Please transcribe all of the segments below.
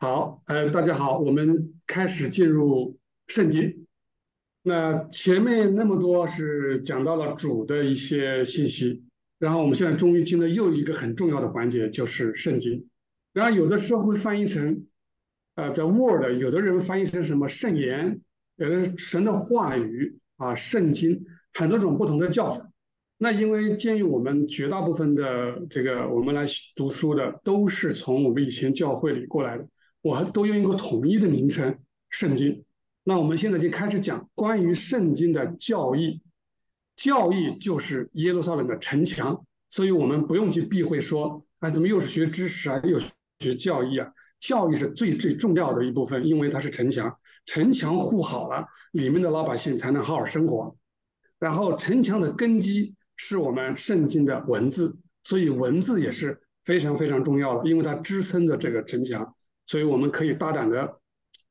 好，呃，大家好，我们开始进入圣经。那前面那么多是讲到了主的一些信息，然后我们现在终于进了又一个很重要的环节，就是圣经。然后有的时候会翻译成，呃，在 Word，有的人翻译成什么圣言，有的是神的话语啊，圣经，很多种不同的叫法。那因为鉴于我们绝大部分的这个我们来读书的都是从我们以前教会里过来的，我还都用一个统一的名称——圣经。那我们现在就开始讲关于圣经的教义。教义就是耶路撒冷的城墙，所以我们不用去避讳说，哎，怎么又是学知识啊，又是学教义啊？教育是最最重要的一部分，因为它是城墙，城墙护好了，里面的老百姓才能好好生活。然后城墙的根基。是我们圣经的文字，所以文字也是非常非常重要的，因为它支撑着这个城墙，所以我们可以大胆的，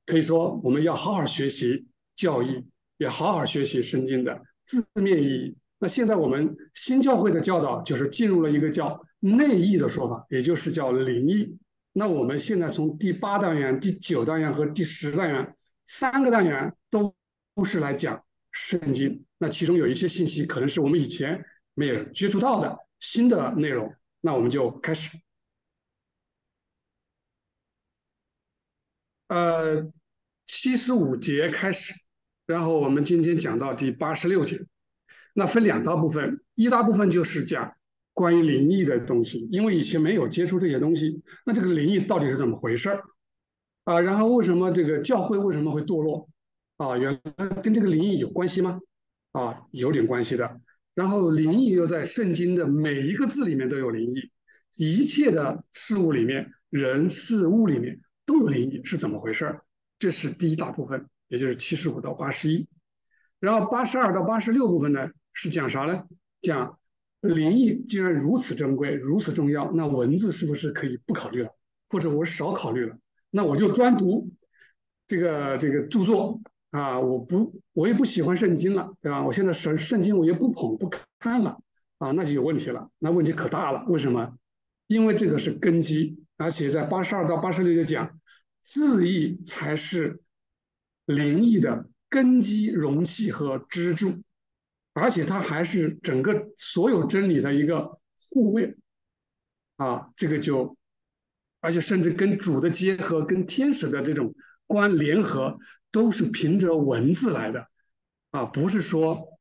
可以说我们要好好学习教义，也好好学习圣经的字面意义。那现在我们新教会的教导就是进入了一个叫内义的说法，也就是叫灵义。那我们现在从第八单元、第九单元和第十单元三个单元都都是来讲圣经，那其中有一些信息可能是我们以前。没有接触到的新的内容，那我们就开始。呃，七十五节开始，然后我们今天讲到第八十六节，那分两大部分，一大部分就是讲关于灵异的东西，因为以前没有接触这些东西，那这个灵异到底是怎么回事儿啊？然后为什么这个教会为什么会堕落啊？原来跟这个灵异有关系吗？啊，有点关系的。然后灵异又在圣经的每一个字里面都有灵异，一切的事物里面，人事物里面都有灵异，是怎么回事？这是第一大部分，也就是七十五到八十一。然后八十二到八十六部分呢，是讲啥呢？讲灵异既然如此珍贵、如此重要，那文字是不是可以不考虑了，或者我少考虑了？那我就专读这个这个著作。啊，我不，我也不喜欢圣经了，对吧？我现在圣圣经我也不捧不看了，啊，那就有问题了，那问题可大了。为什么？因为这个是根基，而且在八十二到八十六就讲，字义才是灵异的根基、容器和支柱，而且它还是整个所有真理的一个护卫，啊，这个就，而且甚至跟主的结合，跟天使的这种关联合。都是凭着文字来的，啊，不是说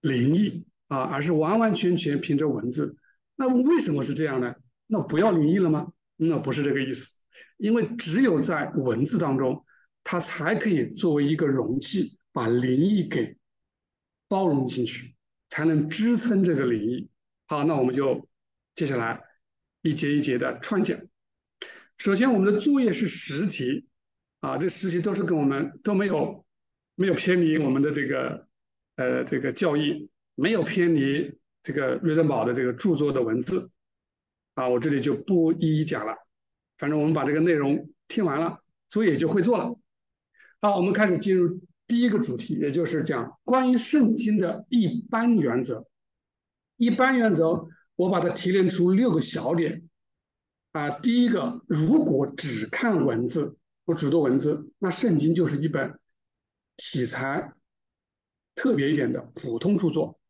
灵异啊，而是完完全全凭着文字。那为什么是这样呢？那不要灵异了吗？那不是这个意思，因为只有在文字当中，它才可以作为一个容器，把灵异给包容进去，才能支撑这个灵异。好，那我们就接下来一节一节的串讲。首先，我们的作业是十题。啊，这实题都是跟我们都没有没有偏离我们的这个呃这个教义，没有偏离这个瑞登堡的这个著作的文字啊，我这里就不一一讲了。反正我们把这个内容听完了，作业就会做了。好，我们开始进入第一个主题，也就是讲关于圣经的一般原则。一般原则，我把它提炼出六个小点啊。第一个，如果只看文字。只读文字，那圣经就是一本题材特别一点的普通著作。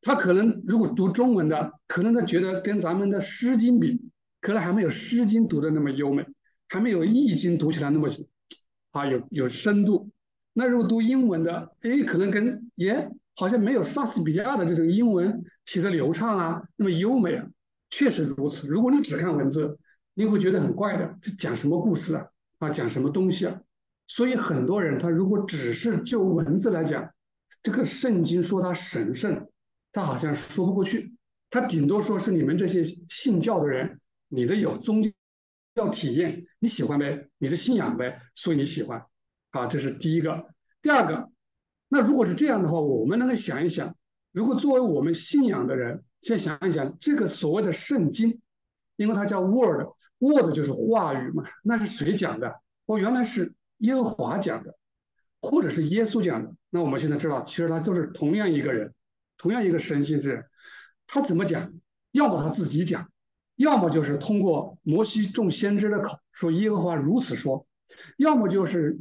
他可能如果读中文的，可能他觉得跟咱们的《诗经》比，可能还没有《诗经》读的那么优美，还没有《易经》读起来那么啊有有深度。那如果读英文的，哎，可能跟耶好像没有莎士比亚的这种英文写的流畅啊，那么优美啊。确实如此。如果你只看文字，你会觉得很怪的，这讲什么故事啊？啊，讲什么东西啊？所以很多人他如果只是就文字来讲，这个圣经说它神圣，他好像说不过去。他顶多说是你们这些信教的人，你的有宗教体验，你喜欢呗，你的信仰呗，所以你喜欢。啊，这是第一个。第二个，那如果是这样的话，我们能够想一想，如果作为我们信仰的人，先想一想这个所谓的圣经，因为它叫 Word。Word 就是话语嘛，那是谁讲的？哦，原来是耶和华讲的，或者是耶稣讲的。那我们现在知道，其实他就是同样一个人，同样一个神性之人。他怎么讲？要么他自己讲，要么就是通过摩西众先知的口说耶和华如此说。要么就是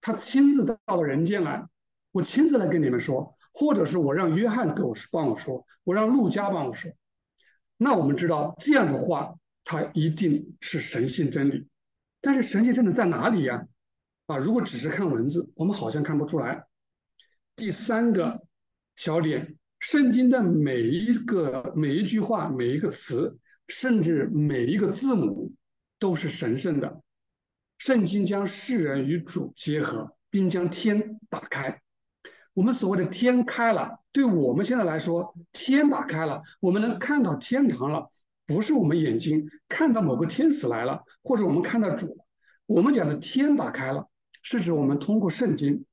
他亲自到了人间来，我亲自来跟你们说，或者是我让约翰给我帮我说，我让路加帮我说。那我们知道这样的话，它一定是神性真理。但是神性真理在哪里呀？啊，如果只是看文字，我们好像看不出来。第三个小点，圣经的每一个每一句话、每一个词，甚至每一个字母，都是神圣的。圣经将世人与主结合，并将天打开。我们所谓的天开了，对我们现在来说，天打开了，我们能看到天堂了。不是我们眼睛看到某个天使来了，或者我们看到主。我们讲的天打开了，是指我们通过圣经。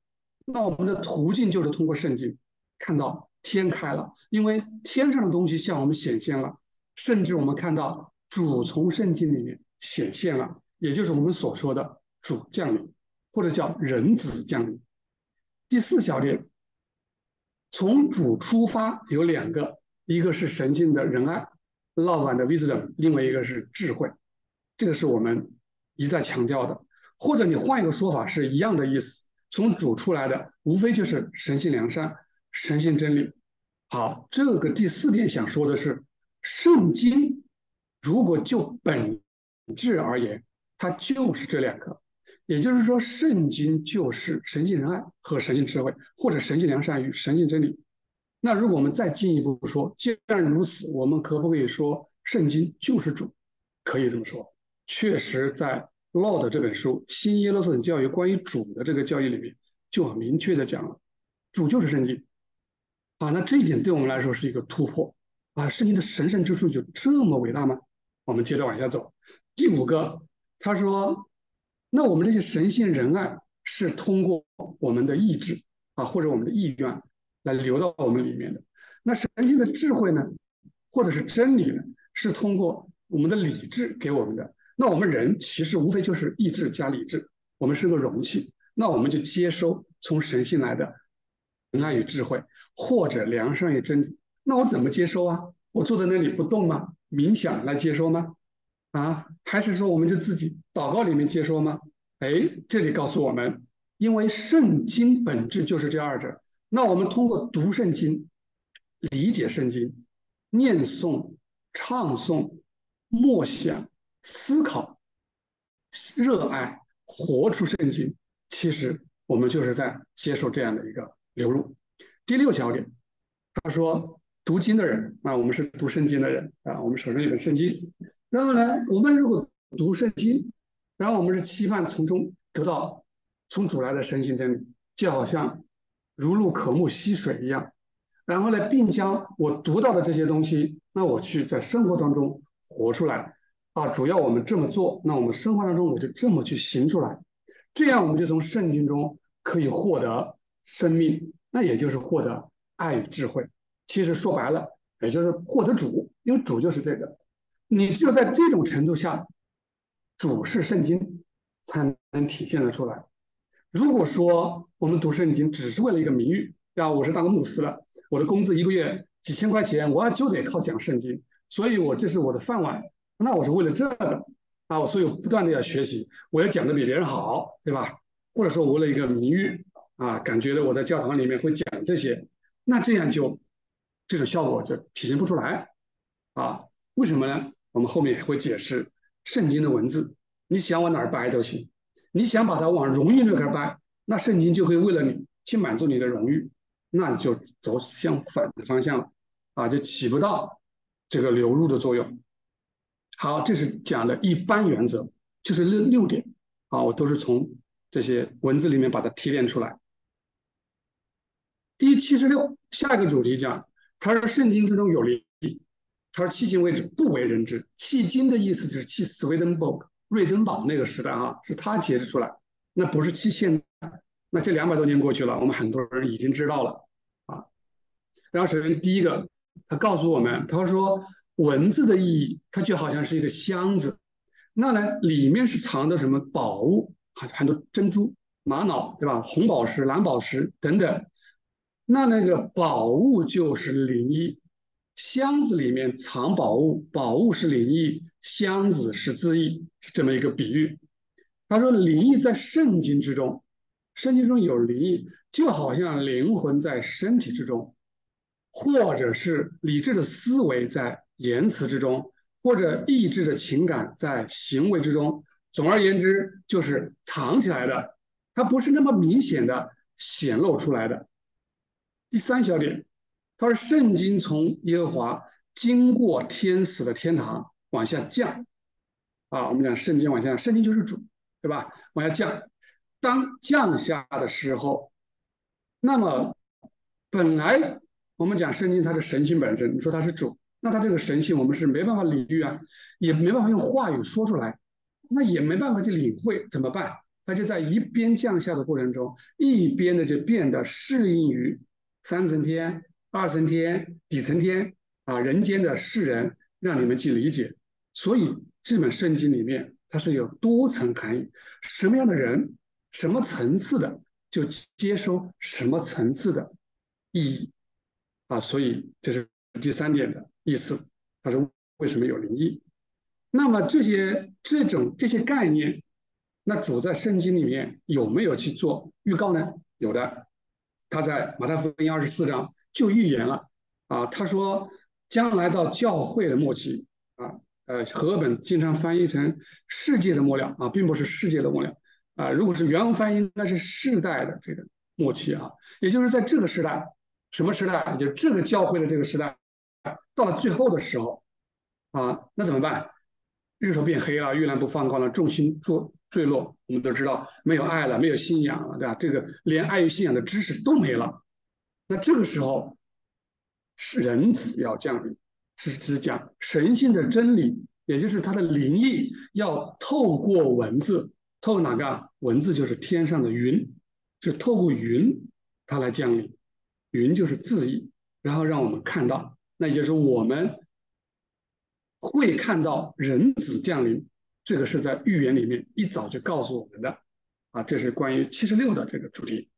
那我们的途径就是通过圣经看到天开了，因为天上的东西向我们显现了，甚至我们看到主从圣经里面显现了，也就是我们所说的主降临，或者叫人子降临。第四小点，从主出发有两个，一个是神性的仁爱。love and wisdom，另外一个是智慧，这个是我们一再强调的。或者你换一个说法，是一样的意思。从主出来的，无非就是神性良善、神性真理。好，这个第四点想说的是，圣经如果就本质而言，它就是这两个。也就是说，圣经就是神性仁爱和神性智慧，或者神性良善与神性真理。那如果我们再进一步说，既然如此，我们可不可以说圣经就是主？可以这么说。确实，在《Law》的这本书《新耶路撒冷教育》关于主的这个教义里面，就很明确的讲了，主就是圣经。啊，那这一点对我们来说是一个突破。啊，圣经的神圣之处就这么伟大吗？我们接着往下走。第五个，他说，那我们这些神性仁爱是通过我们的意志啊，或者我们的意愿。来流到我们里面的那神性的智慧呢，或者是真理呢，是通过我们的理智给我们的。那我们人其实无非就是意志加理智，我们是个容器，那我们就接收从神性来的仁爱与智慧，或者良善与真理。那我怎么接收啊？我坐在那里不动吗？冥想来接收吗？啊，还是说我们就自己祷告里面接收吗？哎，这里告诉我们，因为圣经本质就是这二者。那我们通过读圣经、理解圣经、念诵、唱诵、默想、思考、热爱、活出圣经，其实我们就是在接受这样的一个流入。第六小点，他说读经的人啊，我们是读圣经的人啊，我们手上有本圣经。然后呢，我们如果读圣经，然后我们是期盼从中得到从主来的神性真理，就好像。如入渴木溪水一样，然后呢，并将我读到的这些东西，那我去在生活当中活出来啊。主要我们这么做，那我们生活当中我就这么去行出来，这样我们就从圣经中可以获得生命，那也就是获得爱与智慧。其实说白了，也就是获得主，因为主就是这个。你只有在这种程度下，主是圣经，才能体现得出来。如果说我们读圣经只是为了一个名誉，啊，我是当个牧师了，我的工资一个月几千块钱，我就得靠讲圣经，所以我这是我的饭碗。那我是为了这个啊，我所以不断的要学习，我要讲的比别人好，对吧？或者说为了一个名誉啊，感觉我在教堂里面会讲这些，那这样就这种效果就体现不出来啊？为什么呢？我们后面会解释圣经的文字，你想往哪儿掰都行。你想把它往荣誉那块掰，那圣经就会为了你去满足你的荣誉，那你就走相反的方向了，啊，就起不到这个流入的作用。好，这是讲的一般原则，就是六六点，啊，我都是从这些文字里面把它提炼出来。第七十六，下一个主题讲，他说圣经之中有灵，他说迄今为止不为人知。迄今的意思就是迄 Swedenborg。瑞登堡那个时代啊，是他解释出来，那不是期现在那这两百多年过去了，我们很多人已经知道了啊。然后首先第一个，他告诉我们，他说文字的意义，它就好像是一个箱子，那呢里面是藏的什么宝物，很很多珍珠、玛瑙，对吧？红宝石、蓝宝石等等，那那个宝物就是灵异。箱子里面藏宝物，宝物是灵异，箱子是字意，是这么一个比喻。他说灵异在圣经之中，圣经中有灵异，就好像灵魂在身体之中，或者是理智的思维在言辞之中，或者意志的情感在行为之中。总而言之，就是藏起来的，它不是那么明显的显露出来的。第三小点，他说圣经从耶和华经过天使的天堂往下降，啊，我们讲圣经往下降，圣经就是主，对吧？往下降，当降下的时候，那么本来我们讲圣经它的神性本身，你说它是主，那它这个神性我们是没办法领域啊，也没办法用话语说出来。那也没办法去领会，怎么办？他就在一边降下的过程中，一边的就变得适应于三层天、二层天、底层天啊，人间的世人，让你们去理解。所以这本圣经里面它是有多层含义，什么样的人、什么层次的，就接收什么层次的意义啊。所以这是第三点的意思。他说为什么有灵异？那么这些这种这些概念，那主在圣经里面有没有去做预告呢？有的，他在马太福音二十四章就预言了啊，他说将来到教会的末期啊，呃，和本经常翻译成世界的末了啊，并不是世界的末了啊，如果是原文翻译，那是世代的这个末期啊，也就是在这个时代，什么时代？就这个教会的这个时代，到了最后的时候啊，那怎么办？日头变黑了，月亮不放光了，众星坠坠落。我们都知道，没有爱了，没有信仰了，对吧？这个连爱与信仰的知识都没了。那这个时候，是人子要降临，是指讲神性的真理，也就是他的灵意要透过文字，透过哪个文字？就是天上的云，是透过云，它来降临。云就是字意，然后让我们看到，那也就是我们。会看到人子降临，这个是在预言里面一早就告诉我们的，啊，这是关于七十六的这个主题。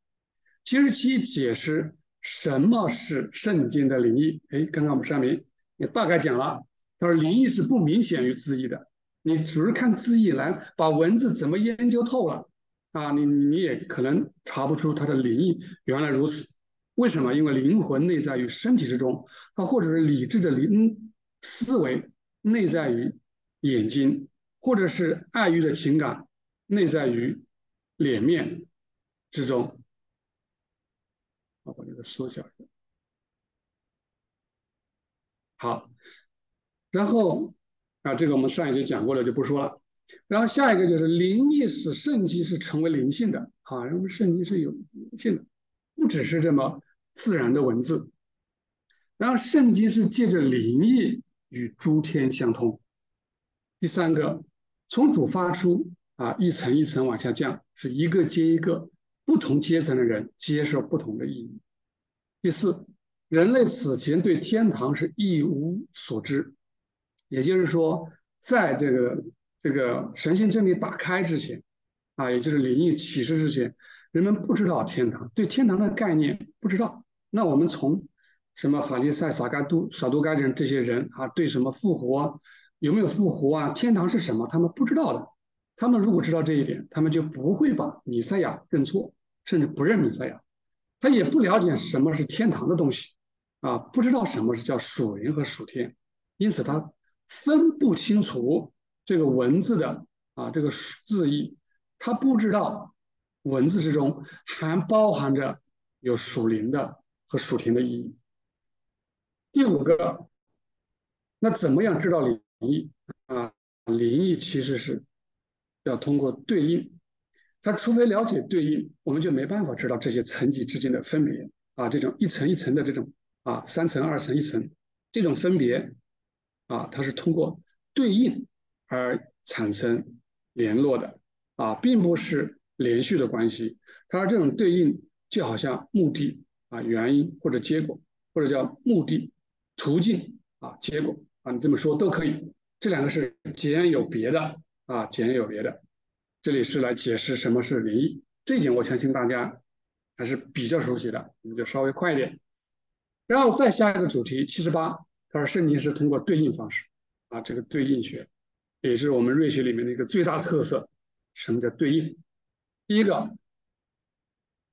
七十七解释什么是圣经的灵异。哎，刚刚我们上面也大概讲了，他说灵异是不明显于字义的，你只是看字义来把文字怎么研究透了，啊，你你也可能查不出它的灵异原来如此。为什么？因为灵魂内在于身体之中，它或者是理智的灵思维。内在于眼睛，或者是爱欲的情感，内在于脸面之中。我把这个缩小一下。好，然后啊，这个我们上一节讲过了，就不说了。然后下一个就是灵意使圣经是成为灵性的，啊，因为圣经是有灵性的，不只是这么自然的文字。然后圣经是借着灵意。与诸天相通。第三个，从主发出啊，一层一层往下降，是一个接一个，不同阶层的人接受不同的意义。第四，人类此前对天堂是一无所知，也就是说，在这个这个神性真理打开之前，啊，也就是灵异启示之前，人们不知道天堂，对天堂的概念不知道。那我们从什么法利赛、撒该都、撒都该人这些人啊，对什么复活有没有复活啊？天堂是什么？他们不知道的。他们如果知道这一点，他们就不会把弥赛亚认错，甚至不认弥赛亚。他也不了解什么是天堂的东西啊，不知道什么是叫属灵和属天，因此他分不清楚这个文字的啊这个字义，他不知道文字之中还包含着有属灵的和属天的意义。第五个，那怎么样知道灵异啊？灵异其实是要通过对应，他除非了解对应，我们就没办法知道这些层级之间的分别啊，这种一层一层的这种啊，三层二层一层这种分别啊，它是通过对应而产生联络的啊，并不是连续的关系。它这种对应就好像目的啊、原因或者结果，或者叫目的。途径啊，结果啊，你这么说都可以。这两个是截然有别的啊，截然有别的。这里是来解释什么是灵异，这一点我相信大家还是比较熟悉的，我们就稍微快一点。然后再下一个主题七十八，他说圣经是通过对应方式啊，这个对应学也是我们瑞学里面的一个最大特色什么叫对应？第一个，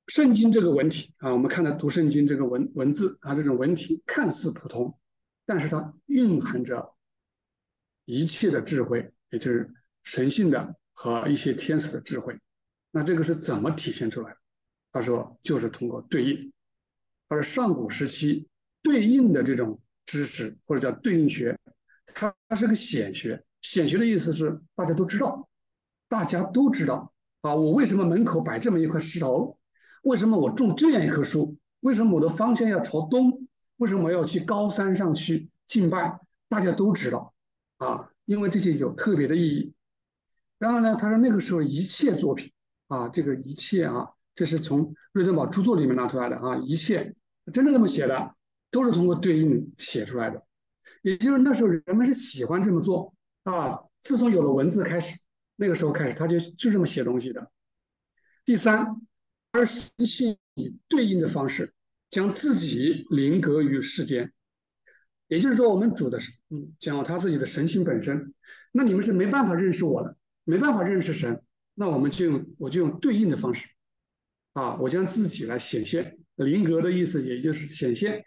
圣经这个文体啊，我们看到读圣经这个文文字啊，这种文体看似普通，但是它蕴含着一切的智慧，也就是神性的和一些天使的智慧。那这个是怎么体现出来的？他说，就是通过对应。他说，上古时期对应的这种知识或者叫对应学，它它是个显学。显学的意思是大家都知道，大家都知道啊。我为什么门口摆这么一块石头？为什么我种这样一棵树？为什么我的方向要朝东？为什么要去高山上去敬拜？大家都知道啊，因为这些有特别的意义。然后呢，他说那个时候一切作品啊，这个一切啊，这是从瑞登堡著作里面拿出来的啊，一切真的这么写的，都是通过对应写出来的。也就是那时候人们是喜欢这么做。啊，自从有了文字开始，那个时候开始，他就就这么写东西的。第三，而神性以对应的方式，将自己临格于世间。也就是说，我们主的是，嗯，讲他自己的神性本身。那你们是没办法认识我的，没办法认识神，那我们就用我就用对应的方式，啊，我将自己来显现。临格的意思，也就是显现，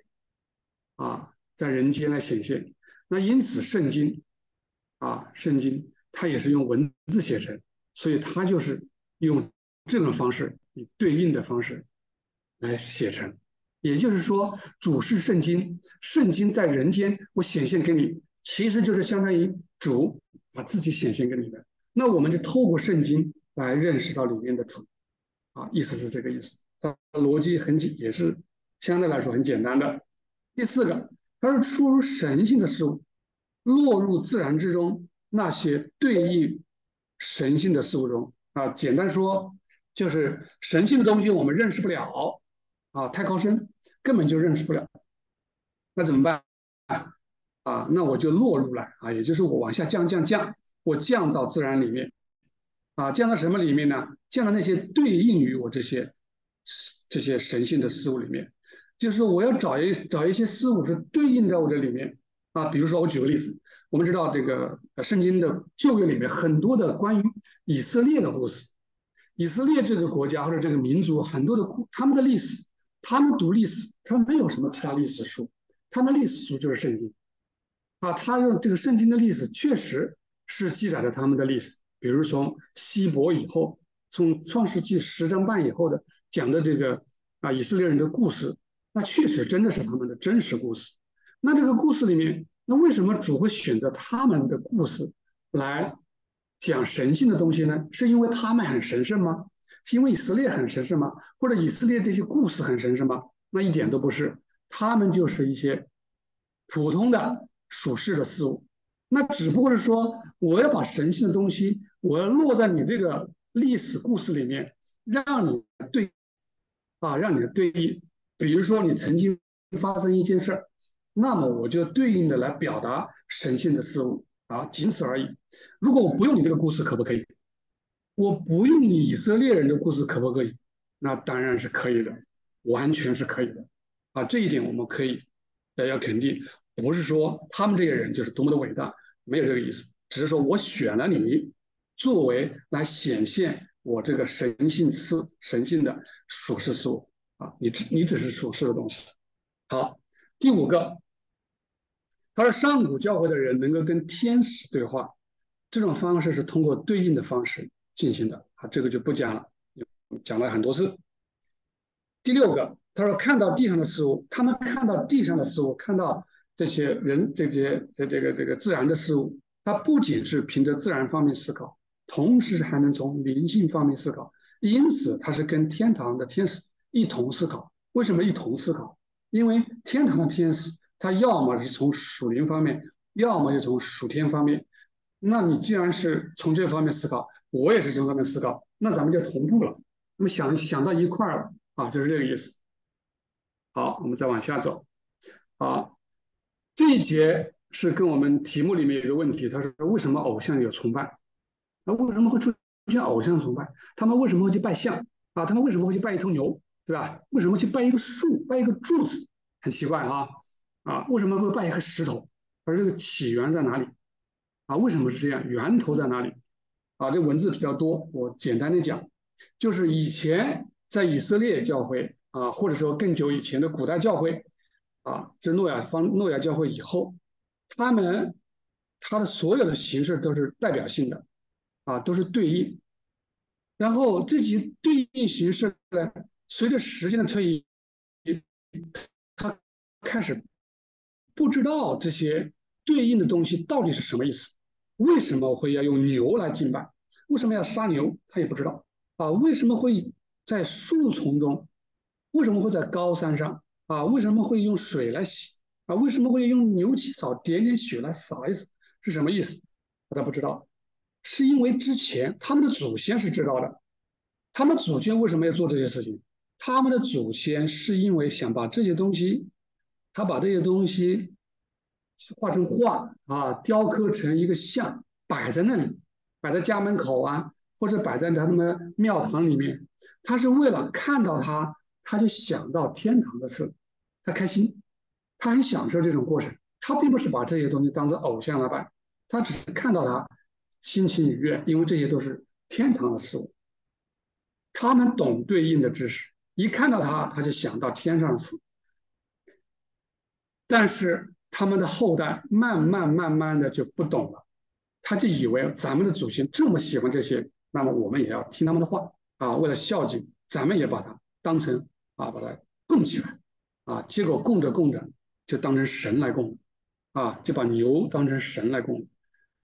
啊，在人间来显现。那因此，圣经。啊，圣经它也是用文字写成，所以它就是用这种方式以对应的方式来写成。也就是说，主是圣经，圣经在人间我显现给你，其实就是相当于主把自己显现给你的。那我们就透过圣经来认识到里面的主。啊，意思是这个意思。它逻辑很简，也是相对来说很简单的。第四个，它是出入神性的事物。落入自然之中，那些对应神性的事物中啊，简单说就是神性的东西我们认识不了啊，太高深，根本就认识不了。那怎么办啊？那我就落入了啊，也就是我往下降降降，我降到自然里面啊，降到什么里面呢？降到那些对应于我这些这些神性的事物里面，就是说我要找一找一些事物是对应在我这里面。啊，比如说我举个例子，我们知道这个圣经的旧约里面很多的关于以色列的故事，以色列这个国家或者这个民族很多的他们的历史，他们读历史，他们没有什么其他历史书，他们历史书就是圣经，啊，他用这个圣经的历史确实是记载着他们的历史，比如从希伯以后，从创世纪十章半以后的讲的这个啊以色列人的故事，那确实真的是他们的真实故事。那这个故事里面，那为什么主会选择他们的故事来讲神性的东西呢？是因为他们很神圣吗？是因为以色列很神圣吗？或者以色列这些故事很神圣吗？那一点都不是，他们就是一些普通的属世的事物。那只不过是说，我要把神性的东西，我要落在你这个历史故事里面，让你对啊，让你的对应。比如说，你曾经发生一件事儿。那么我就对应的来表达神性的事物啊，仅此而已。如果我不用你这个故事，可不可以？我不用以色列人的故事，可不可以？那当然是可以的，完全是可以的啊。这一点我们可以要要肯定，不是说他们这些人就是多么的伟大，没有这个意思，只是说我选了你作为来显现我这个神性事、神性的属世事物啊。你只你只是属世的东西。好。第五个，他说上古教会的人能够跟天使对话，这种方式是通过对应的方式进行的啊，这个就不讲了，讲了很多次。第六个，他说看到地上的事物，他们看到地上的事物，看到这些人这些这这个这个自然的事物，他不仅是凭着自然方面思考，同时还能从灵性方面思考，因此他是跟天堂的天使一同思考。为什么一同思考？因为天堂的天使，他要么是从属灵方面，要么就从属天方面。那你既然是从这方面思考，我也是从这方面思考，那咱们就同步了。那么想想到一块儿了啊，就是这个意思。好，我们再往下走。好，这一节是跟我们题目里面有一个问题，他说为什么偶像有崇拜？那为什么会出现偶像崇拜？他们为什么会去拜像啊？他们为什么会去拜一头牛？对吧？为什么去拜一个树、拜一个柱子？很奇怪啊！啊，为什么会拜一颗石头？而这个起源在哪里？啊，为什么是这样？源头在哪里？啊，这文字比较多，我简单的讲，就是以前在以色列教会啊，或者说更久以前的古代教会啊，这诺亚方诺亚教会以后，他们他的所有的形式都是代表性的啊，都是对应，然后这些对应形式呢，随着时间的推移，他开始不知道这些对应的东西到底是什么意思。为什么会要用牛来敬拜？为什么要杀牛？他也不知道啊。为什么会在树丛中？为什么会在高山上？啊，为什么会用水来洗？啊，为什么会用牛起草点点血来扫一扫？是什么意思？他不知道，是因为之前他们的祖先是知道的。他们祖先为什么要做这些事情？他们的祖先是因为想把这些东西，他把这些东西。画成画啊，雕刻成一个像，摆在那里，摆在家门口啊，或者摆在他们庙堂里面。他是为了看到他，他就想到天堂的事，他开心，他很享受这种过程。他并不是把这些东西当做偶像来拜，他只是看到他心情愉悦，因为这些都是天堂的事物。他们懂对应的知识，一看到他，他就想到天上的事。但是。他们的后代慢慢慢慢的就不懂了，他就以为咱们的祖先这么喜欢这些，那么我们也要听他们的话啊。为了孝敬，咱们也把它当成啊，把它供起来啊。结果供着供着，就当成神来供啊，就把牛当成神来供。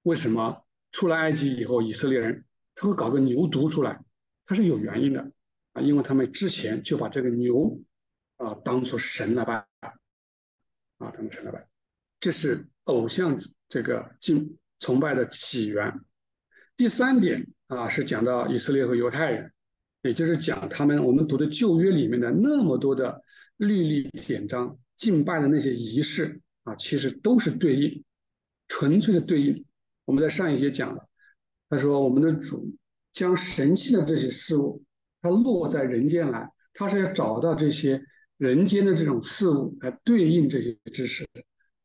为什么出了埃及以后，以色列人他会搞个牛犊出来？他是有原因的啊，因为他们之前就把这个牛啊当做神来拜啊，当神来拜。这是偶像这个敬崇拜的起源。第三点啊，是讲到以色列和犹太人，也就是讲他们我们读的旧约里面的那么多的律例典章、敬拜的那些仪式啊，其实都是对应，纯粹的对应。我们在上一节讲了，他说我们的主将神器的这些事物，他落在人间来，他是要找到这些人间的这种事物来对应这些知识。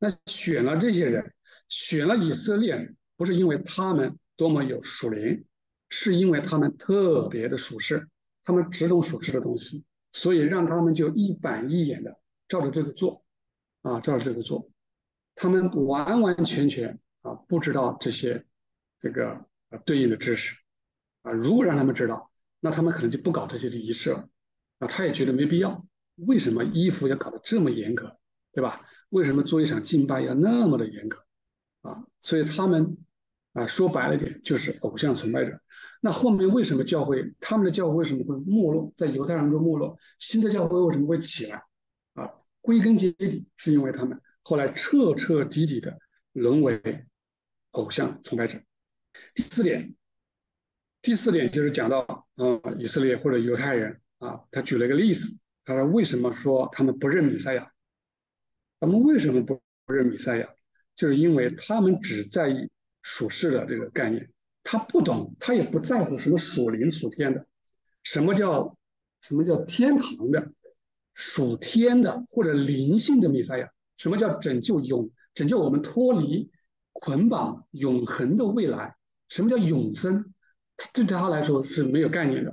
那选了这些人，选了以色列，不是因为他们多么有属灵，是因为他们特别的属实，他们只懂属实的东西，所以让他们就一板一眼的照着这个做，啊，照着这个做，他们完完全全啊不知道这些这个对应的知识，啊，如果让他们知道，那他们可能就不搞这些的仪式了，啊，他也觉得没必要，为什么衣服要搞得这么严格，对吧？为什么做一场敬拜要那么的严格啊？所以他们啊说白了点就是偶像崇拜者。那后面为什么教会他们的教会为什么会没落？在犹太人中没落，新的教会为什么会起来？啊，归根结底是因为他们后来彻彻底底的沦为偶像崇拜者。第四点，第四点就是讲到啊以色列或者犹太人啊，他举了一个例子，他说为什么说他们不认弥赛亚？他们为什么不不认弥赛亚？就是因为他们只在意属世的这个概念，他不懂，他也不在乎什么属灵属天的，什么叫什么叫天堂的、属天的或者灵性的弥赛亚？什么叫拯救永拯救我们脱离捆绑永恒的未来？什么叫永生？对他来说是没有概念的。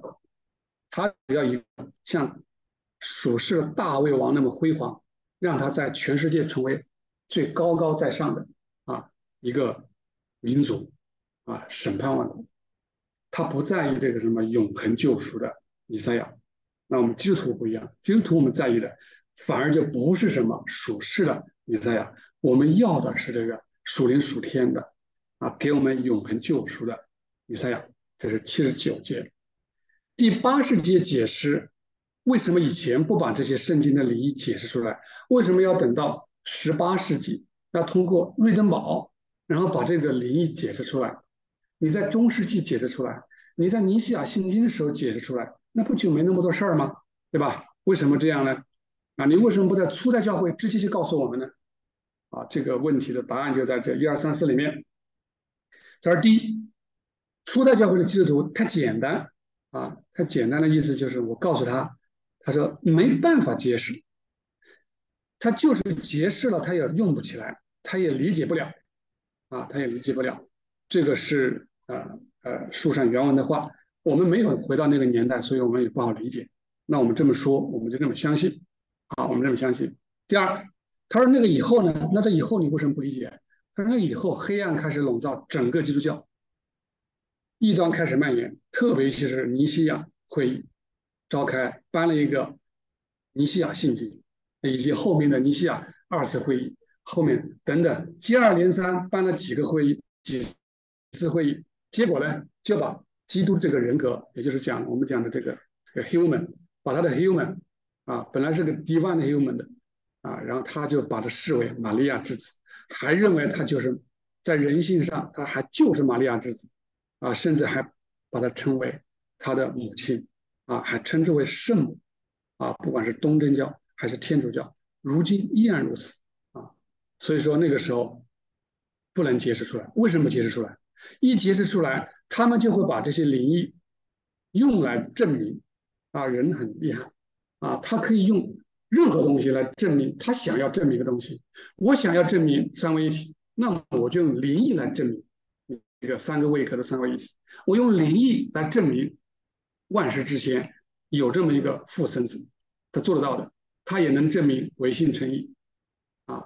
他只要以像属世大卫王那么辉煌。让他在全世界成为最高高在上的啊一个民族啊审判万国，他不在意这个什么永恒救赎的弥赛亚。那我们基督徒不一样，基督徒我们在意的反而就不是什么属世的弥赛亚，我们要的是这个属灵属天的啊给我们永恒救赎的弥赛亚。这是七十九节，第八十节解释。为什么以前不把这些圣经的礼仪解释出来？为什么要等到十八世纪，要通过瑞登堡，然后把这个礼仪解释出来？你在中世纪解释出来，你在尼西亚信经的时候解释出来，那不就没那么多事儿吗？对吧？为什么这样呢？啊，你为什么不在初代教会直接就告诉我们呢？啊，这个问题的答案就在这一二三四里面。他说：第一，初代教会的基督徒太简单啊，太简单的意思就是我告诉他。他说没办法解释，他就是解释了，他也用不起来，他也理解不了，啊，他也理解不了。这个是呃呃书上原文的话，我们没有回到那个年代，所以我们也不好理解。那我们这么说，我们就这么相信，啊，我们这么相信。第二，他说那个以后呢？那这以后你为什么不理解？他说那以后黑暗开始笼罩整个基督教，异端开始蔓延，特别是尼西亚会议召开，颁了一个尼西亚信经，以及后面的尼西亚二次会议，后面等等接二连三办了几个会议，几次会议，结果呢就把基督这个人格，也就是讲我们讲的这个这个 human，把他的 human 啊，本来是个 divine human 的啊，然后他就把他视为玛利亚之子，还认为他就是在人性上他还就是玛利亚之子啊，甚至还把他称为他的母亲。啊，还称之为圣母啊，不管是东正教还是天主教，如今依然如此啊，所以说那个时候不能解释出来，为什么解释出来？一解释出来，他们就会把这些灵异用来证明啊，人很厉害啊，他可以用任何东西来证明他想要证明的东西。我想要证明三位一体，那么我就用灵异来证明这个三个位格的三位一体。我用灵异来证明万事之先有这么一个父生子，他做得到的，他也能证明唯心诚意啊，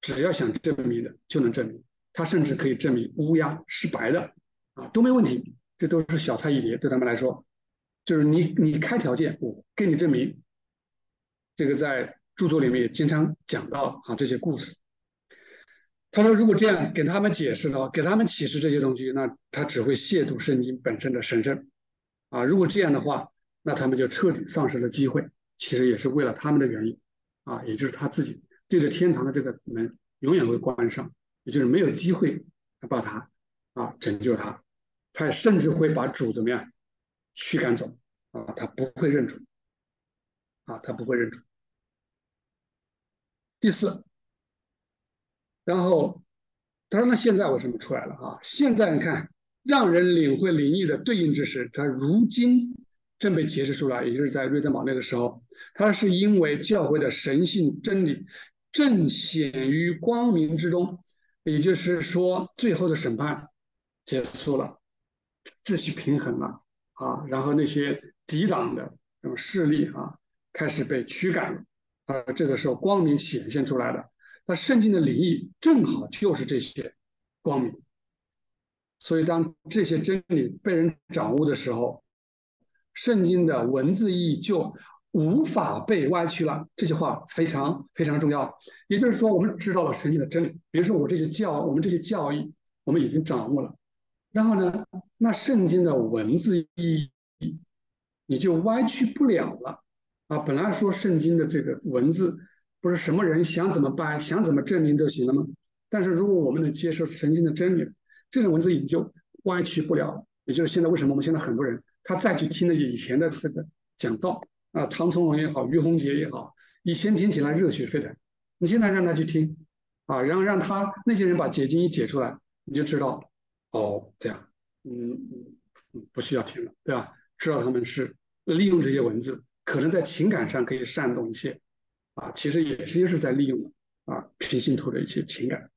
只要想证明的就能证明。他甚至可以证明乌鸦是白的，啊，都没问题，这都是小菜一碟，对他们来说，就是你你开条件，我给你证明。这个在著作里面也经常讲到啊这些故事。他说，如果这样给他们解释的话，给他们启示这些东西，那他只会亵渎圣经本身的神圣，啊，如果这样的话，那他们就彻底丧失了机会。其实也是为了他们的原因，啊，也就是他自己对着天堂的这个门永远会关上。也就是没有机会把他啊拯救他，他甚至会把主怎么样驱赶走啊，他不会认主啊，他不会认主。第四，然后他说：“那现在为什么出来了啊？现在你看，让人领会灵异的对应之时，他如今正被揭示出来，也就是在瑞德堡那个时候，他是因为教会的神性真理正显于光明之中。”也就是说，最后的审判结束了，秩序平衡了啊，然后那些抵挡的这种势力啊，开始被驱赶了啊，这个时候光明显现出来了。那圣经的灵异正好就是这些光明，所以当这些真理被人掌握的时候，圣经的文字意义就。无法被歪曲了，这句话非常非常重要。也就是说，我们知道了神经的真理，比如说我这些教，我们这些教义，我们已经掌握了。然后呢，那圣经的文字意义，你就歪曲不了了啊！本来说圣经的这个文字，不是什么人想怎么掰，想怎么证明都行了吗？但是如果我们能接受圣经的真理，这种文字你就歪曲不了。也就是现在为什么我们现在很多人他再去听了以前的这个讲道。啊，唐从容也好，于洪杰也好，以前听起来热血沸腾，你现在让他去听，啊，然后让他那些人把解经一解出来，你就知道，哦，这样，嗯，不需要听了，对吧？知道他们是利用这些文字，可能在情感上可以煽动一些，啊，其实也是也是在利用啊平信徒的一些情感。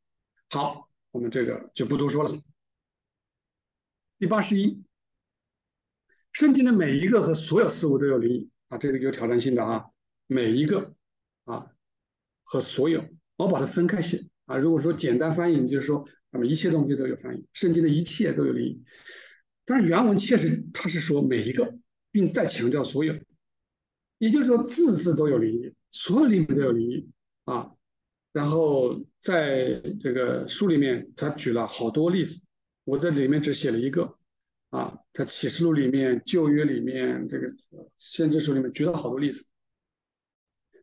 好，我们这个就不多说了。第八十一，圣经的每一个和所有事物都有灵异。啊，这个有挑战性的啊，每一个啊和所有，我把它分开写啊。如果说简单翻译，就是说，那么一切东西都有翻译，圣经的一切都有灵异。但是原文确实它是说每一个，并再强调所有，也就是说字字都有灵异，所有里面都有灵异啊。然后在这个书里面，他举了好多例子，我在里面只写了一个。啊，在启示录里面、旧约里面、这个先知书里面举了好多例子。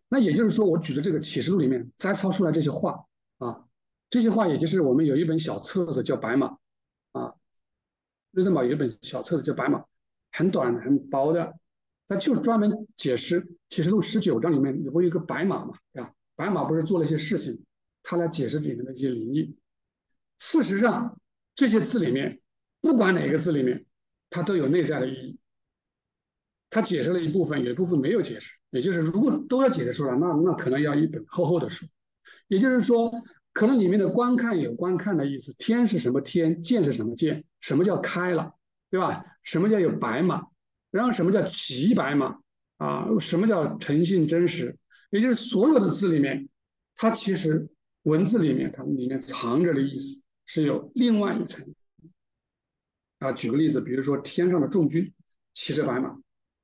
那也就是说，我举的这个启示录里面摘抄出来这些话啊，这些话也就是我们有一本小册子叫《白马》啊，瑞德堡有一本小册子叫《白马》，很短很薄的，它就专门解释启示录十九章里面不有一个白马嘛，对吧？白马不是做了一些事情，他来解释里面的一些灵异。事实上，这些字里面。不管哪个字里面，它都有内在的意义。他解释了一部分，有一部分没有解释。也就是，如果都要解释出来，那那可能要一本厚厚的书。也就是说，可能里面的观看有观看的意思，天是什么天，见是什么见，什么叫开了，对吧？什么叫有白马？然后什么叫骑白马？啊，什么叫诚信真实？也就是所有的字里面，它其实文字里面它里面藏着的意思是有另外一层。啊，举个例子，比如说天上的众军骑着白马，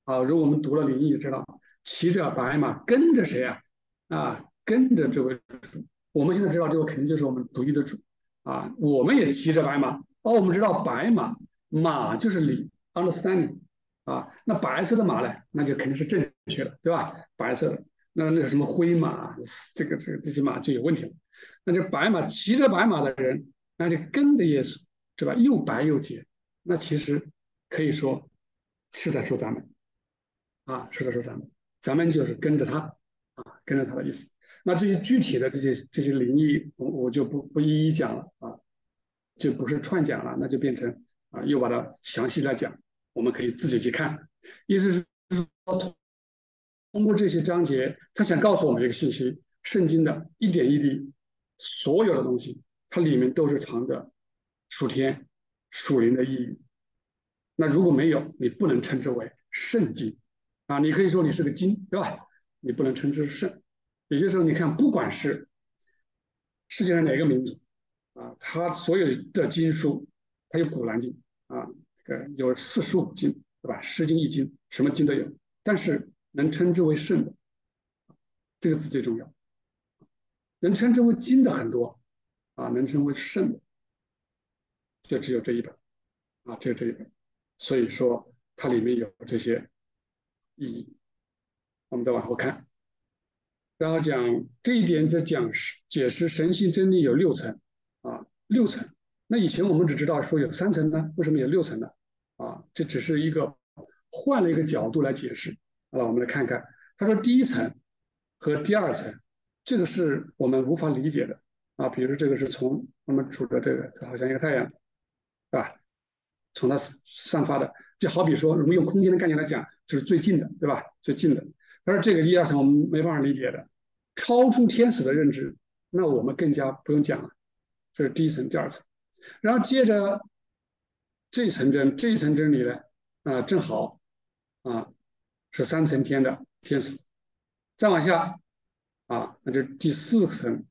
啊，如果我们读了灵异，知道骑着白马跟着谁啊？啊，跟着这位主。我们现在知道这个肯定就是我们独一的主啊。我们也骑着白马，哦，我们知道白马马就是理 understanding 啊。那白色的马呢，那就肯定是正确的，对吧？白色的，那那什么灰马，这个这个这些马就有问题了。那就白马骑着白马的人，那就跟着耶稣，对吧？又白又洁。那其实可以说是在说咱们啊，是在说咱们，咱们就是跟着他啊，跟着他的意思。那这些具体的这些这些灵异，我我就不不一一讲了啊，就不是串讲了，那就变成啊，又把它详细来讲，我们可以自己去看。意思是说，通过这些章节，他想告诉我们一个信息：圣经的一点一滴，所有的东西，它里面都是藏着属天。属灵的意义，那如果没有，你不能称之为圣经啊。你可以说你是个经，对吧？你不能称之为圣。也就是说，你看，不管是世界上哪个民族啊，他所有的经书，它有古兰经啊，这个有四书五经，对吧？诗经、易经，什么经都有。但是能称之为圣的，这个字最重要。能称之为经的很多啊，能称为圣的。就只有这一本，啊，只有这一本，所以说它里面有这些意义。我们再往后看，然后讲这一点，在讲解释神性真理有六层，啊，六层。那以前我们只知道说有三层呢，为什么有六层呢？啊，这只是一个换了一个角度来解释。好了，我们来看看，他说第一层和第二层，这个是我们无法理解的啊。比如这个是从我们处的这个，好像一个太阳。是吧？从它散发的，就好比说，我们用空间的概念来讲，就是最近的，对吧？最近的。但是这个一二层我们没办法理解的，超出天使的认知，那我们更加不用讲了。这是第一层、第二层。然后接着这一层真，这一层真理呢，啊，正好啊是三层天的天使。再往下啊，那就第四层。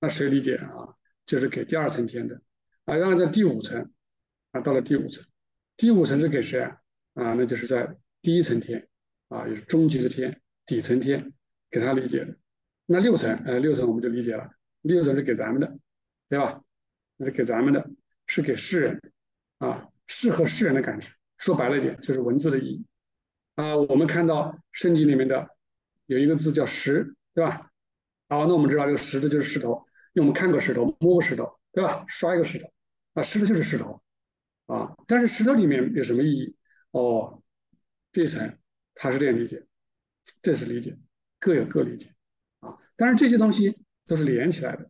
那谁理解啊？就是给第二层天的。啊，然后在第五层，啊，到了第五层，第五层是给谁啊？啊，那就是在第一层天，啊，也是终极的天，底层天，给他理解的。那六层，呃，六层我们就理解了，六层是给咱们的，对吧？那是给咱们的，是给世人，啊，适合世人的感知。说白了一点，就是文字的意义。啊，我们看到圣经里面的有一个字叫石，对吧？好，那我们知道这个石头就是石头，因为我们看过石头，摸过石头，对吧？刷一个石头。啊，石头就是石头，啊，但是石头里面有什么意义？哦，这一层他是这样理解，这是理解，各有各理解，啊，但是这些东西都是连起来的，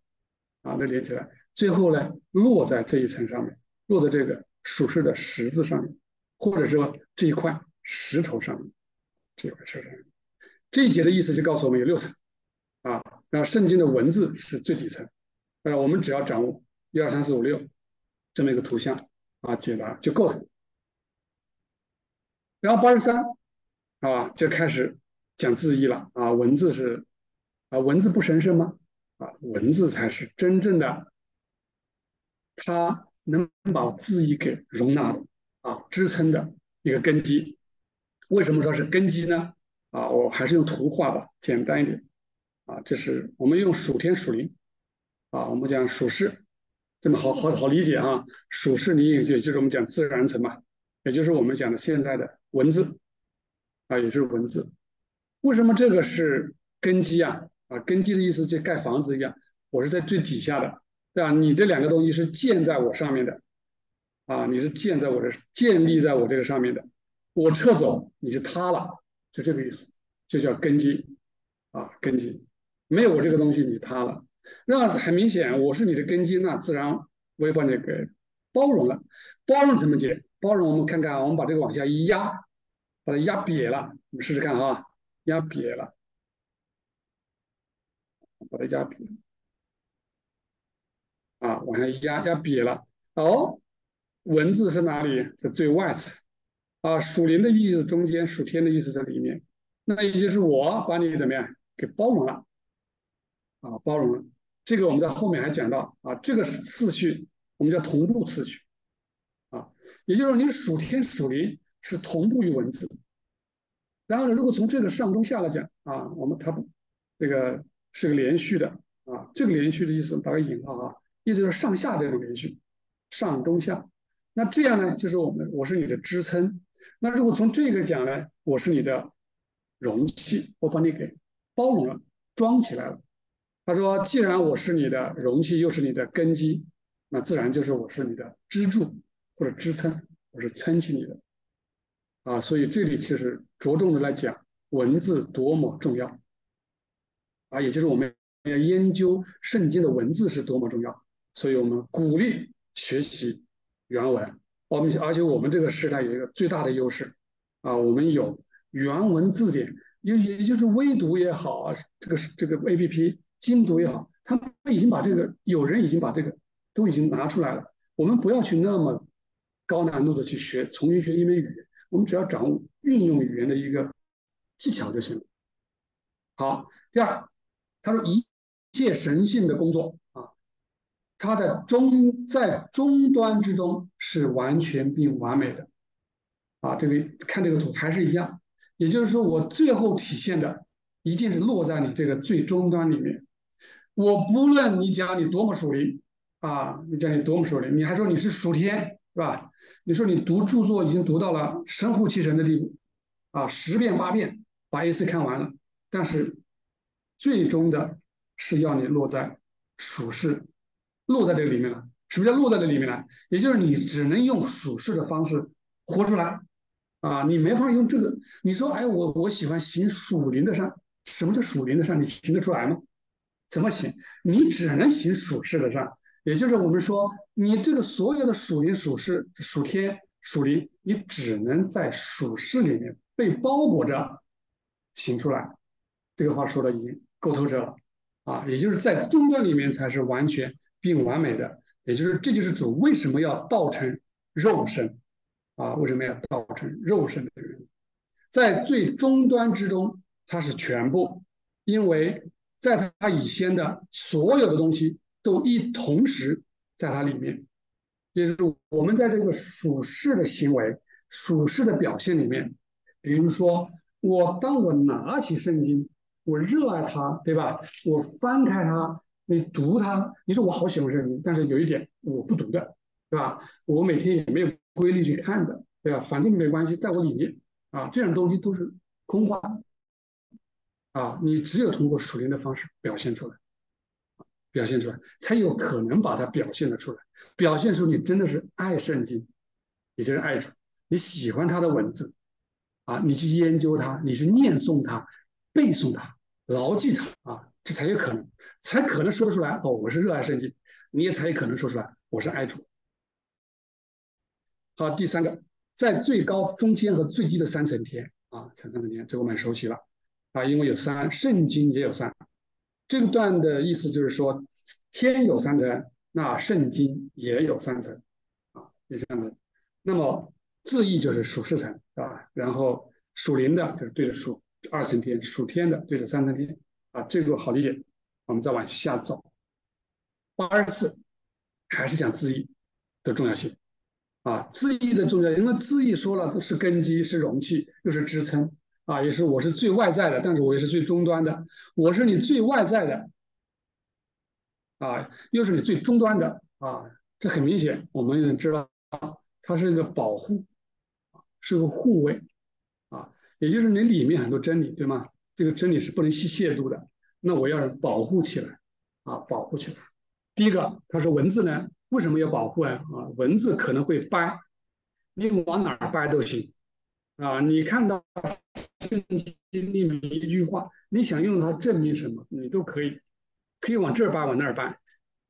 啊，都连起来，最后呢落在这一层上面，落在这个属实的石字上面，或者说这一块石头上面，这块石头上面，这一节的意思就告诉我们有六层，啊，那圣经的文字是最底层，呃，我们只要掌握一二三四五六。这么一个图像啊，解答就够了。然后八十三啊，就开始讲字义了啊，文字是啊，文字不神圣吗？啊，文字才是真正的，它能把字义给容纳的啊，支撑的一个根基。为什么说是根基呢？啊，我还是用图画吧，简单一点啊，这是我们用属天属灵啊，我们讲属世。这么好好好理解啊，属世理也就是我们讲自然层嘛，也就是我们讲的现在的文字啊，也就是文字。为什么这个是根基啊？啊，根基的意思就盖房子一样，我是在最底下的，对吧？你这两个东西是建在我上面的，啊，你是建在我这建立在我这个上面的，我撤走你就塌了，就这个意思，就叫根基啊，根基，没有我这个东西你塌了。那很明显，我是你的根基，那自然我也把你给包容了。包容怎么解？包容我们看看，我们把这个往下一压，把它压瘪了。我们试试看哈，压瘪了，把它压瘪，啊，往下一压，压瘪了。哦，文字是哪里？在最外侧啊，属灵的意思中间，属天的意思在里面。那也就是我把你怎么样给包容了啊，包容了。这个我们在后面还讲到啊，这个次序我们叫同步次序啊，也就是说你属天属灵是同步于文字。然后呢，如果从这个上中下来讲啊，我们它这个是个连续的啊，这个连续的意思打个引号啊，意思就是上下这种连续，上中下。那这样呢，就是我们我是你的支撑。那如果从这个讲呢，我是你的容器，我把你给包容了，装起来了。他说：“既然我是你的容器，又是你的根基，那自然就是我是你的支柱或者支撑，我是撑起你的。”啊，所以这里其实着重的来讲文字多么重要啊，也就是我们要研究圣经的文字是多么重要。所以我们鼓励学习原文。我们而且我们这个时代有一个最大的优势啊，我们有原文字典，也也就是微读也好啊，这个这个 A P P。精读也好，他们已经把这个有人已经把这个都已经拿出来了。我们不要去那么高难度的去学，重新学一门语言，我们只要掌握运用语言的一个技巧就行了。好，第二，他说一切神性的工作，它的终在终端之中是完全并完美的啊。这个看这个图还是一样，也就是说我最后体现的一定是落在你这个最终端里面。我不论你讲你多么属灵啊，你讲你多么属灵，你还说你是属天，是吧？你说你读著作已经读到了神乎其神的地步，啊，十遍八遍把一次看完了，但是最终的是要你落在属世，落在这个里面了。什么叫落在这里面呢？也就是你只能用属世的方式活出来，啊，你没法用这个。你说，哎，我我喜欢行属灵的善，什么叫属灵的善？你行得出来吗？怎么行？你只能行属世的善，也就是我们说，你这个所有的属灵、属世、属天、属灵，你只能在属世里面被包裹着行出来。这个话说的已经够透彻了啊！也就是在终端里面才是完全并完美的，也就是这就是主为什么要道成肉身啊？为什么要道成肉身的原因，在最终端之中，它是全部，因为。在它以先的所有的东西都一同时在它里面，也就是我们在这个属世的行为、属世的表现里面，比如说我当我拿起圣经，我热爱它，对吧？我翻开它，你读它，你说我好喜欢圣经，但是有一点我不读的，对吧？我每天也没有规律去看的，对吧？反正没关系，在我里面啊，这样东西都是空话。啊，你只有通过属灵的方式表现出来，表现出来，才有可能把它表现的出来，表现出你真的是爱圣经，也就是爱主，你喜欢他的文字，啊，你去研究它，你是念诵它，背诵它，牢记它，啊，这才有可能，才可能说得出来。哦，我是热爱圣经，你也才有可能说出来，我是爱主。好，第三个，在最高、中间和最低的三层天，啊，三层天，这个我们熟悉了。啊，因为有三，圣经也有三，这个段的意思就是说，天有三层，那圣经也有三层，啊，也三层。那么字义就是属世层，啊，然后属灵的就是对着属二层天，属天的对着三层天，啊，这个好理解。我们再往下走，八十四还是讲字义的重要性，啊，字义的重要性，因为字义说了都是根基，是容器，又是支撑。啊，也是我是最外在的，但是我也是最终端的。我是你最外在的，啊，又是你最终端的啊。这很明显，我们也知道，它是一个保护，是个护卫，啊，也就是你里面很多真理，对吗？这个真理是不能去亵渎的。那我要保护起来，啊，保护起来。第一个，他说文字呢，为什么要保护啊？啊，文字可能会掰，你往哪儿掰都行，啊，你看到。圣经里面一句话，你想用它证明什么，你都可以，可以往这儿掰，往那儿掰，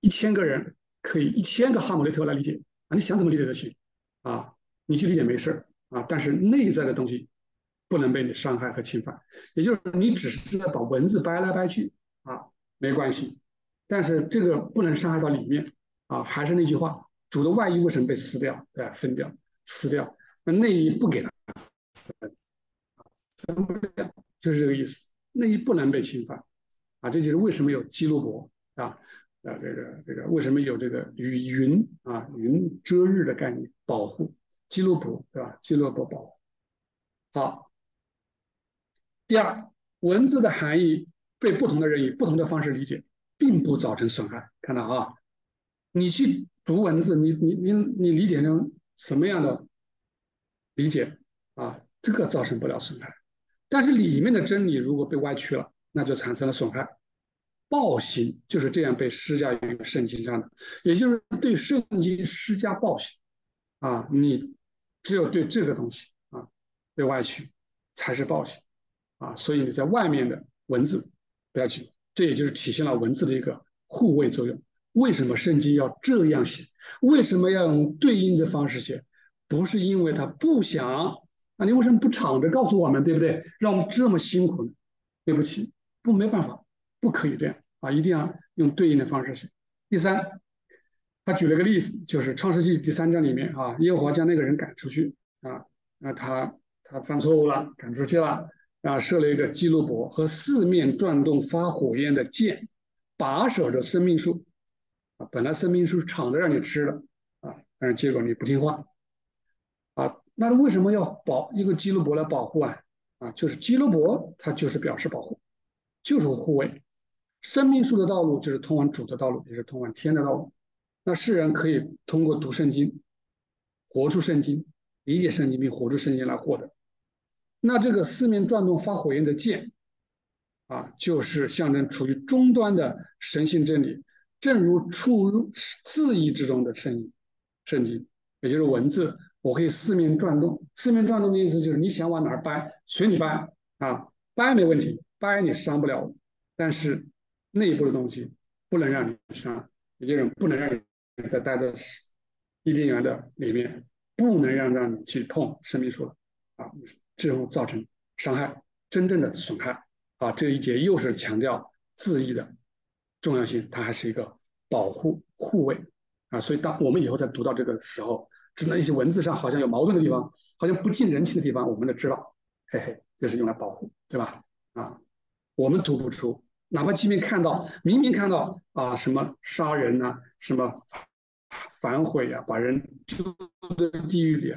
一千个人可以一千个哈姆雷特来理解啊，你想怎么理解都行啊，你去理解没事儿啊，但是内在的东西不能被你伤害和侵犯，也就是你只是在把文字掰来掰去啊，没关系，但是这个不能伤害到里面啊，还是那句话主的外衣为什么被撕掉？对吧？分掉、撕掉，那内衣不给他分，分不掉，就是这个意思。内衣不能被侵犯，啊，这就是为什么有基路伯啊，啊，这个这个为什么有这个与云啊云遮日的概念保护基路伯，对吧？基路伯保护。好，第二，文字的含义被不同的人以不同的方式理解，并不造成损害。看到啊，你去读文字，你你你你理解成什么样的理解啊？这个造成不了损害。但是里面的真理如果被歪曲了，那就产生了损害。暴行就是这样被施加于圣经上的，也就是对圣经施加暴行啊！你只有对这个东西啊被歪曲，才是暴行啊！所以你在外面的文字不要紧，这也就是体现了文字的一个护卫作用。为什么圣经要这样写？为什么要用对应的方式写？不是因为他不想。啊你为什么不敞着告诉我们，对不对？让我们这么辛苦呢？对不起，不，没办法，不可以这样啊！一定要用对应的方式写。第三，他举了个例子，就是《创世纪》第三章里面啊，耶和华将那个人赶出去啊，那他他犯错误了，赶出去了啊，设了一个基路伯和四面转动发火焰的剑，把守着生命树啊。本来生命树敞着让你吃的啊，但是结果你不听话啊。那为什么要保一个基路伯来保护啊？啊，就是基路伯，它就是表示保护，就是护卫。生命树的道路就是通往主的道路，也是通往天的道路。那世人可以通过读圣经，活出圣经，理解圣经并活出圣经来获得。那这个四面转动发火焰的剑，啊，就是象征处于终端的神性真理，正如处于字义之中的圣经，圣经，也就是文字。我可以四面转动，四面转动的意思就是你想往哪儿掰，随你掰啊，掰没问题，掰你伤不了我，但是内部的东西不能让你伤，也就是不能让你再待在伊甸园的里面，不能让让你去碰生命树了啊，这种造成伤害，真正的损害啊，这一节又是强调自义的重要性，它还是一个保护护卫啊，所以当我们以后在读到这个时候。只能一些文字上好像有矛盾的地方，好像不近人情的地方，我们都知道，嘿嘿，这是用来保护，对吧？啊，我们读不出，哪怕即便看到，明明看到啊，什么杀人呐，什么反悔呀，把人丢在地狱里，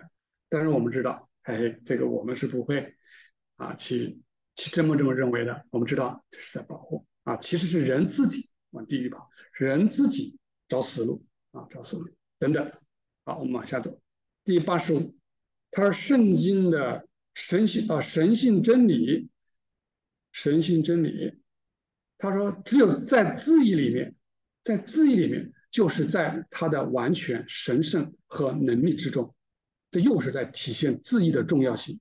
但是我们知道，哎，这个我们是不会啊去去这么这么认为的。我们知道这是在保护啊，其实是人自己往地狱跑，人自己找死路啊，找死路等等。好，我们往下走。第八十五，他说：“圣经的神性啊，神性真理，神性真理。”他说：“只有在字义里面，在字义里面，就是在他的完全神圣和能力之中。这又是在体现字义的重要性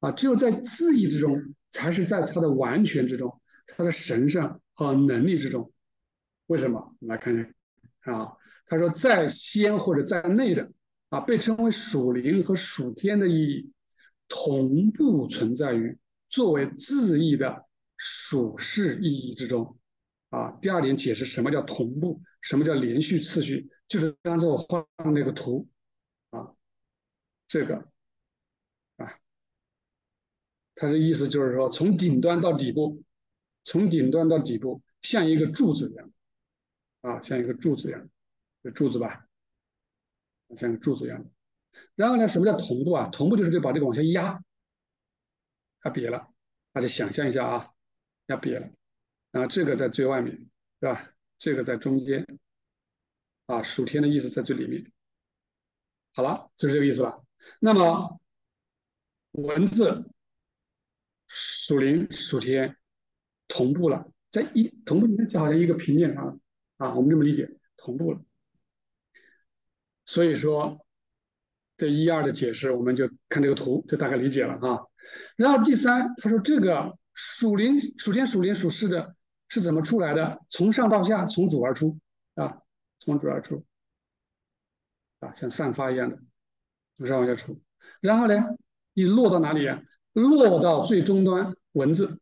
啊！只有在字义之中，才是在他的完全之中，他的神圣和能力之中。为什么？我们来看看啊。”他说，在先或者在内的啊，被称为属灵和属天的意义，同步存在于作为字义的属世意义之中啊。第二点解释什么叫同步，什么叫连续次序，就是刚才我画的那个图，这个啊，它的意思就是说，从顶端到底部，从顶端到底部，像一个柱子一样啊，像一个柱子一样。这柱子吧，像个柱子一样。然后呢，什么叫同步啊？同步就是就把这个往下压，它瘪了。大家想象一下啊，压瘪了。然后这个在最外面，对吧？这个在中间，啊，属天的意思在最里面。好了，就是这个意思了。那么文字属灵属天同步了，在一同步就好像一个平面上啊，我们这么理解，同步了。所以说，这一二的解释，我们就看这个图，就大概理解了哈。然后第三，他说这个属灵、属天、属灵、属世的是怎么出来的？从上到下，从主而出啊，从主而出啊，像散发一样的从上往下出。然后呢，你落到哪里啊？落到最终端文字，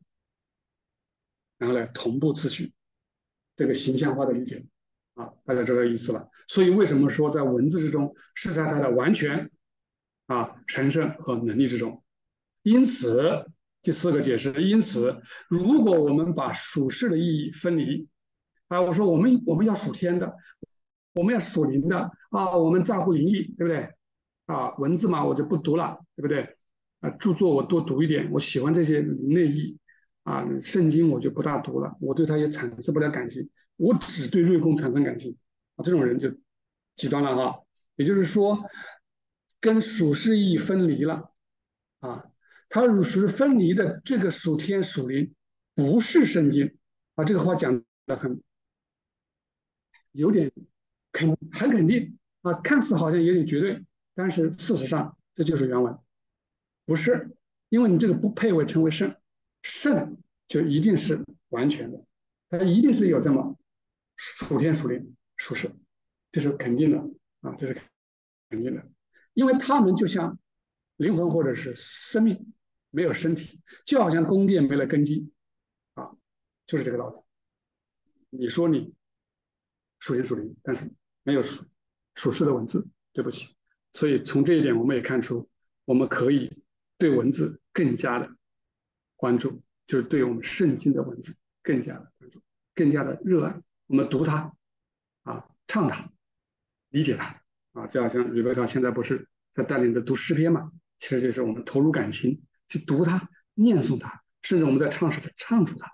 然后呢，同步次序，这个形象化的理解。啊，大家知道意思了。所以为什么说在文字之中是在它的完全啊神圣和能力之中？因此，第四个解释，因此，如果我们把属世的意义分离，啊，我说我们我们要属天的，我们要属灵的啊，我们在乎灵异，对不对？啊，文字嘛，我就不读了，对不对？啊，著作我多读一点，我喜欢这些内意啊，圣经我就不大读了，我对它也产生不了感情，我只对瑞公产生感情啊，这种人就极端了哈。也就是说，跟属世意义分离了啊。它属是分离的这个属天属灵，不是圣经啊，这个话讲的很有点肯很肯定啊，看似好像有点绝对，但是事实上这就是原文，不是，因为你这个不配位称为圣，圣就一定是完全的，它一定是有这么属天属灵属实，这是肯定的啊，这是肯定的，因为他们就像灵魂或者是生命。没有身体，就好像宫殿没了根基，啊，就是这个道理。你说你属天属灵，但是没有属属实的文字，对不起。所以从这一点，我们也看出，我们可以对文字更加的关注，就是对我们圣经的文字更加的关注，更加的热爱。我们读它，啊，唱它，理解它，啊，就好像瑞贝卡现在不是在带领着读诗篇嘛，其实就是我们投入感情。去读它，念诵它，甚至我们在唱时唱出它。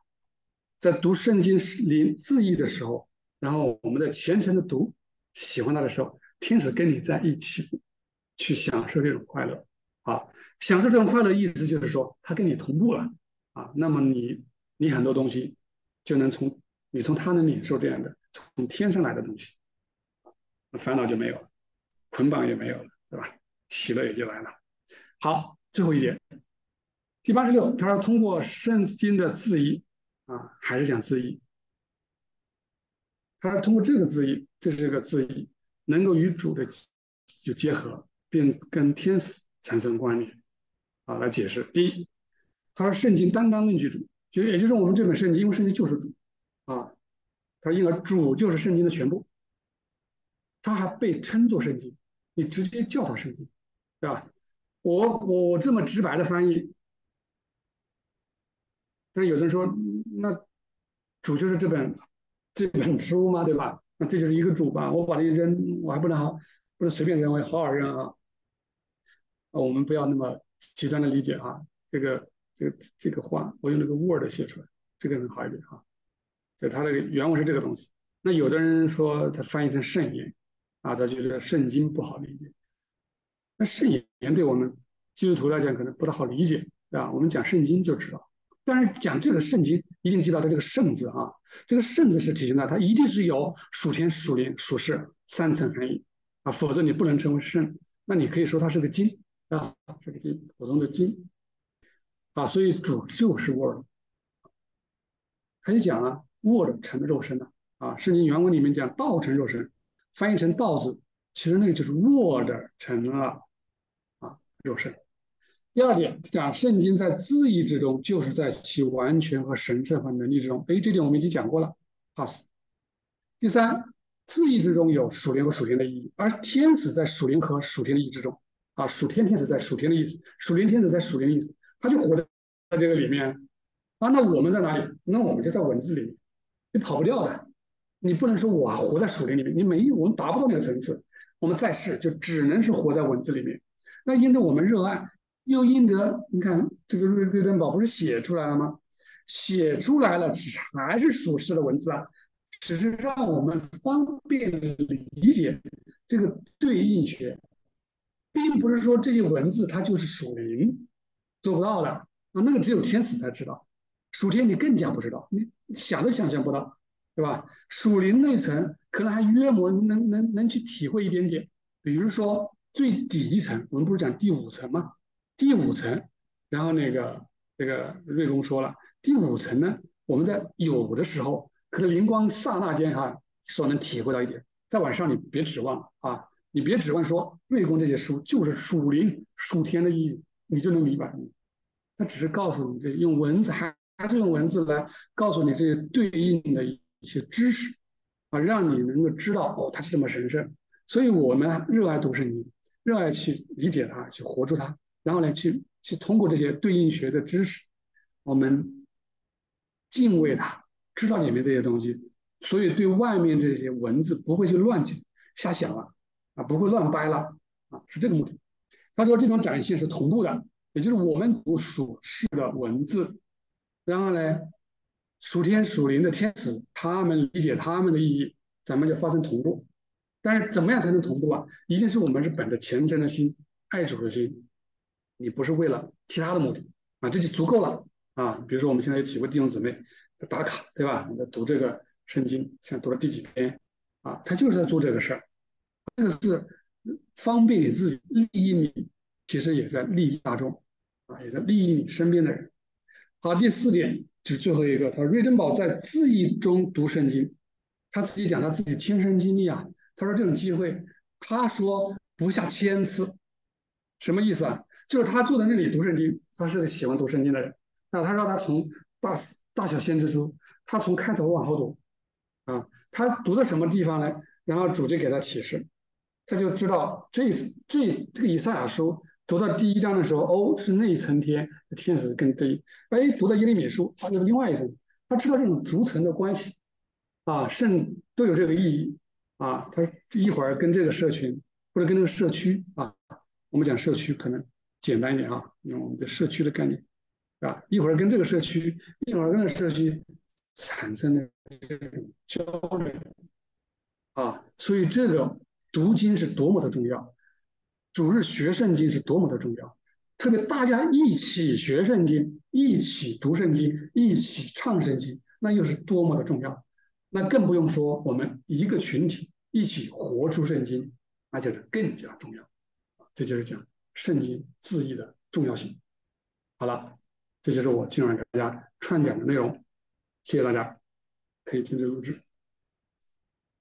在读圣经里字义的时候，然后我们在虔诚的读，喜欢它的时候，天使跟你在一起，去享受这种快乐啊！享受这种快乐，意思就是说，他跟你同步了啊。那么你你很多东西就能从你从他能领受这样的从天上来的东西，烦恼就没有了，捆绑也没有了，对吧？喜乐也就来了。好，最后一点。第八十六，他说通过圣经的字义啊，还是讲字义。他说通过这个字义，这是这个字义，能够与主的就结合，并跟天使产生关联啊，来解释。第一，他说圣经单单论据主，就也就是我们这本圣经，因为圣经就是主啊，他因而主就是圣经的全部，他还被称作圣经，你直接叫他圣经，对吧？我我我这么直白的翻译。但有人说，那主就是这本这本书嘛？对吧？那这就是一个主吧？我把它扔，我还不能好，不能随便扔，我要好好扔啊！我们不要那么极端的理解啊。这个这个这个话，我用那个 Word 写出来，这个能好一点哈。就它那个原文是这个东西。那有的人说他翻译成圣言啊，他觉得圣经不好理解。那圣言对我们基督徒来讲可能不太好理解，对吧？我们讲圣经就知道。但是讲这个圣经，一定记到它这个“圣”字啊，这个“圣”字是体现在它一定是有属天、属灵、属世三层含义啊，否则你不能称为圣。那你可以说它是个经啊，是个经，普通的经啊。所以主就是 Word，可以讲啊，Word 成肉身了啊。圣经原文里面讲道成肉身，翻译成道字，其实那个就是 Word 成了啊肉身。第二点讲圣经在字义之中，就是在其完全和神圣和能力之中。哎，这点我们已经讲过了，pass。第三，字义之中有属灵和属天的意义，而天使在属灵和属天的意义之中啊，属天天使在属天的意思，属灵天使在属灵的意思，他就活在这个里面啊。那我们在哪里？那我们就在文字里面，你跑不掉的。你不能说我活在属灵里面，你没有，我们达不到那个层次。我们在世就只能是活在文字里面。那因着我们热爱。又因得，你看这个瑞瑞登堡不是写出来了吗？写出来了，还是属实的文字啊，只是让我们方便理解这个对应学，并不是说这些文字它就是属灵，做不到的啊，那个只有天使才知道，属天你更加不知道，你想都想象不到，对吧？属灵那层可能还约摸能能能去体会一点点，比如说最底层，我们不是讲第五层吗？第五层，然后那个这个瑞公说了，第五层呢，我们在有的时候可能灵光刹那间哈，所能体会到一点。再往上你别指望啊，你别指望说瑞公这些书就是属灵属天的意思，你就能明白。他只是告诉你这用文字还还是用文字来告诉你这些对应的一些知识啊，让你能够知道哦，它是这么神圣。所以我们热爱读圣经，热爱去理解它，去活出它，然后呢，去去通过这些对应学的知识，我们敬畏它，知道里面这些东西，所以对外面这些文字不会去乱去瞎想了，啊，不会乱掰了，啊，是这个目的。他说这种展现是同步的，也就是我们读属世的文字，然后呢，属天属灵的天使他们理解他们的意义，咱们就发生同步。但是怎么样才能同步啊？一定是我们是本着虔诚的心、爱主的心，你不是为了其他的目的啊，这就足够了啊。比如说我们现在有几位弟兄姊妹打卡，对吧？你在读这个圣经，现在读了第几篇啊？他就是在做这个事儿，这个是方便你自己，利益你，其实也在利益大众啊，也在利益你身边的人。好，第四点就是最后一个，他说瑞登堡在自意中读圣经，他自己讲他自己亲身经历啊。他说这种机会，他说不下千次，什么意思啊？就是他坐在那里读圣经，他是个喜欢读圣经的人。那他说他从大大小先知书，他从开头往后读，啊，他读到什么地方呢？然后主就给他启示，他就知道这这这个以赛亚书读到第一章的时候，哦，是那一层天天使跟这，哎，读到耶利米书，他就是另外一层，他知道这种逐层的关系，啊，甚都有这个意义。啊，他一会儿跟这个社群或者跟这个社区啊，我们讲社区可能简单一点啊，用我们的社区的概念，啊，一会儿跟这个社区，一会儿跟这个社区产生的这种交流，啊，所以这个读经是多么的重要，主日学圣经是多么的重要，特别大家一起学圣经，一起读圣经，一起唱圣经，那又是多么的重要。那更不用说，我们一个群体一起活出圣经，那就是更加重要。这就是讲圣经字义的重要性。好了，这就是我今晚给大家串讲的内容。谢谢大家，可以停止录制。